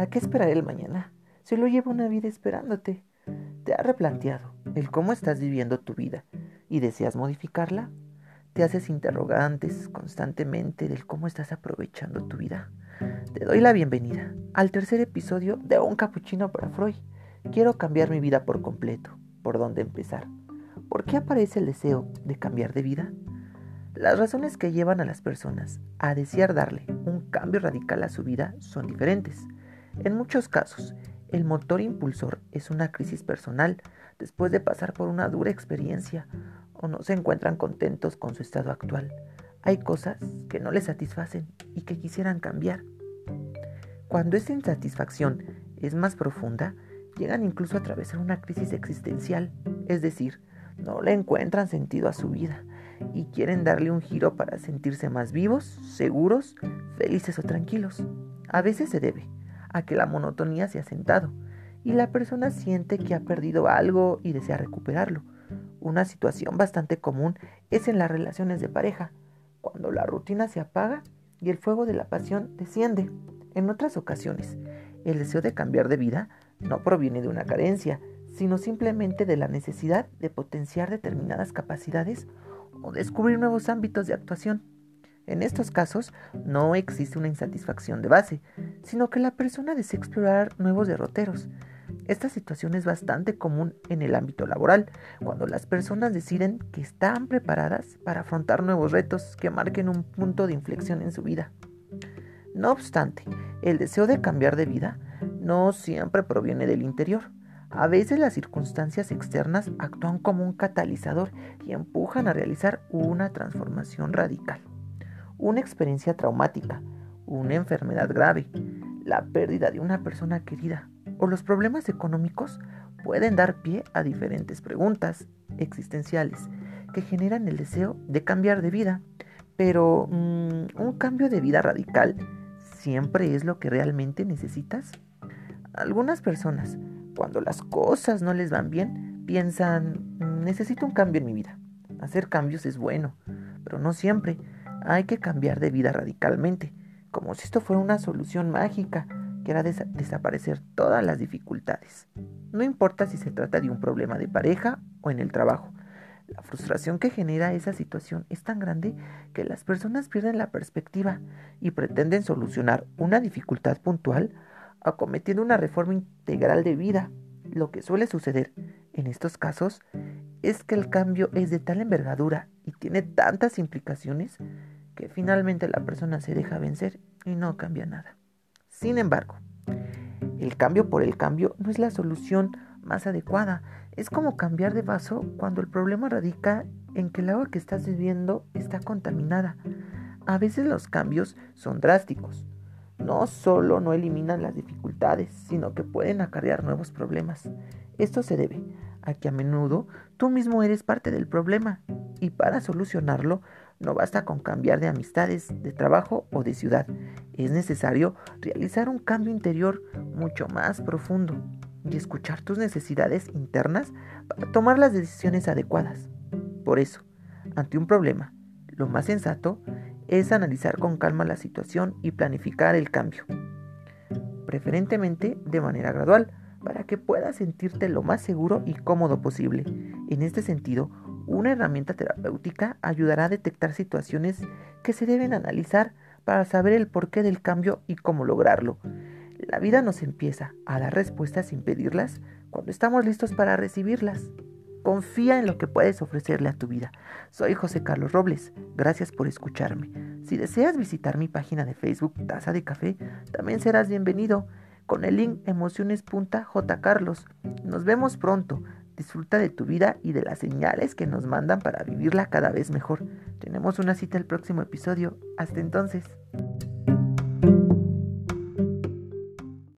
¿Para qué esperar el mañana? Se lo lleva una vida esperándote. ¿Te has replanteado el cómo estás viviendo tu vida y deseas modificarla? ¿Te haces interrogantes constantemente del cómo estás aprovechando tu vida? Te doy la bienvenida al tercer episodio de Un Capuchino para Freud. Quiero cambiar mi vida por completo. ¿Por dónde empezar? ¿Por qué aparece el deseo de cambiar de vida? Las razones que llevan a las personas a desear darle un cambio radical a su vida son diferentes. En muchos casos, el motor impulsor es una crisis personal después de pasar por una dura experiencia o no se encuentran contentos con su estado actual. Hay cosas que no les satisfacen y que quisieran cambiar. Cuando esa insatisfacción es más profunda, llegan incluso a atravesar una crisis existencial, es decir, no le encuentran sentido a su vida y quieren darle un giro para sentirse más vivos, seguros, felices o tranquilos. A veces se debe a que la monotonía se ha sentado y la persona siente que ha perdido algo y desea recuperarlo. Una situación bastante común es en las relaciones de pareja, cuando la rutina se apaga y el fuego de la pasión desciende. En otras ocasiones, el deseo de cambiar de vida no proviene de una carencia, sino simplemente de la necesidad de potenciar determinadas capacidades o descubrir nuevos ámbitos de actuación. En estos casos no existe una insatisfacción de base, sino que la persona desea explorar nuevos derroteros. Esta situación es bastante común en el ámbito laboral, cuando las personas deciden que están preparadas para afrontar nuevos retos que marquen un punto de inflexión en su vida. No obstante, el deseo de cambiar de vida no siempre proviene del interior. A veces las circunstancias externas actúan como un catalizador y empujan a realizar una transformación radical una experiencia traumática, una enfermedad grave, la pérdida de una persona querida o los problemas económicos pueden dar pie a diferentes preguntas existenciales que generan el deseo de cambiar de vida. Pero mm, un cambio de vida radical siempre es lo que realmente necesitas. Algunas personas, cuando las cosas no les van bien, piensan, mm, necesito un cambio en mi vida. Hacer cambios es bueno, pero no siempre. Hay que cambiar de vida radicalmente, como si esto fuera una solución mágica que hará desaparecer todas las dificultades. No importa si se trata de un problema de pareja o en el trabajo. La frustración que genera esa situación es tan grande que las personas pierden la perspectiva y pretenden solucionar una dificultad puntual acometiendo una reforma integral de vida. Lo que suele suceder en estos casos es que el cambio es de tal envergadura y tiene tantas implicaciones finalmente la persona se deja vencer y no cambia nada. Sin embargo, el cambio por el cambio no es la solución más adecuada. Es como cambiar de vaso cuando el problema radica en que el agua que estás bebiendo está contaminada. A veces los cambios son drásticos. No solo no eliminan las dificultades, sino que pueden acarrear nuevos problemas. Esto se debe a que a menudo tú mismo eres parte del problema y para solucionarlo no basta con cambiar de amistades, de trabajo o de ciudad. Es necesario realizar un cambio interior mucho más profundo y escuchar tus necesidades internas para tomar las decisiones adecuadas. Por eso, ante un problema, lo más sensato es analizar con calma la situación y planificar el cambio, preferentemente de manera gradual, para que puedas sentirte lo más seguro y cómodo posible. En este sentido, una herramienta terapéutica ayudará a detectar situaciones que se deben analizar para saber el porqué del cambio y cómo lograrlo. La vida nos empieza a dar respuestas sin pedirlas cuando estamos listos para recibirlas. Confía en lo que puedes ofrecerle a tu vida. Soy José Carlos Robles. Gracias por escucharme. Si deseas visitar mi página de Facebook Taza de Café, también serás bienvenido con el link emociones.jcarlos. Nos vemos pronto. Disfruta de tu vida y de las señales que nos mandan para vivirla cada vez mejor. Tenemos una cita el próximo episodio. Hasta entonces.